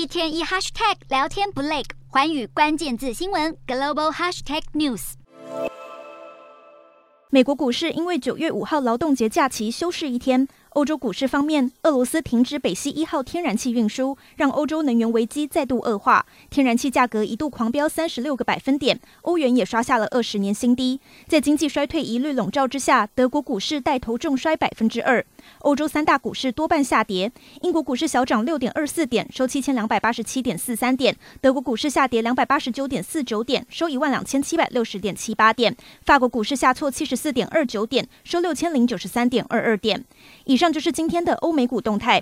一天一 hashtag 聊天不累，环宇关键字新闻 global hashtag news。美国股市因为九月五号劳动节假期休市一天。欧洲股市方面，俄罗斯停止北溪一号天然气运输，让欧洲能源危机再度恶化，天然气价格一度狂飙三十六个百分点，欧元也刷下了二十年新低。在经济衰退疑虑笼罩之下，德国股市带头重摔百分之二。欧洲三大股市多半下跌，英国股市小涨六点二四点，收七千两百八十七点四三点；德国股市下跌两百八十九点四九点，收一万两千七百六十点七八点；法国股市下挫七十四点二九点，收六千零九十三点二二点。以上就是今天的欧美股动态。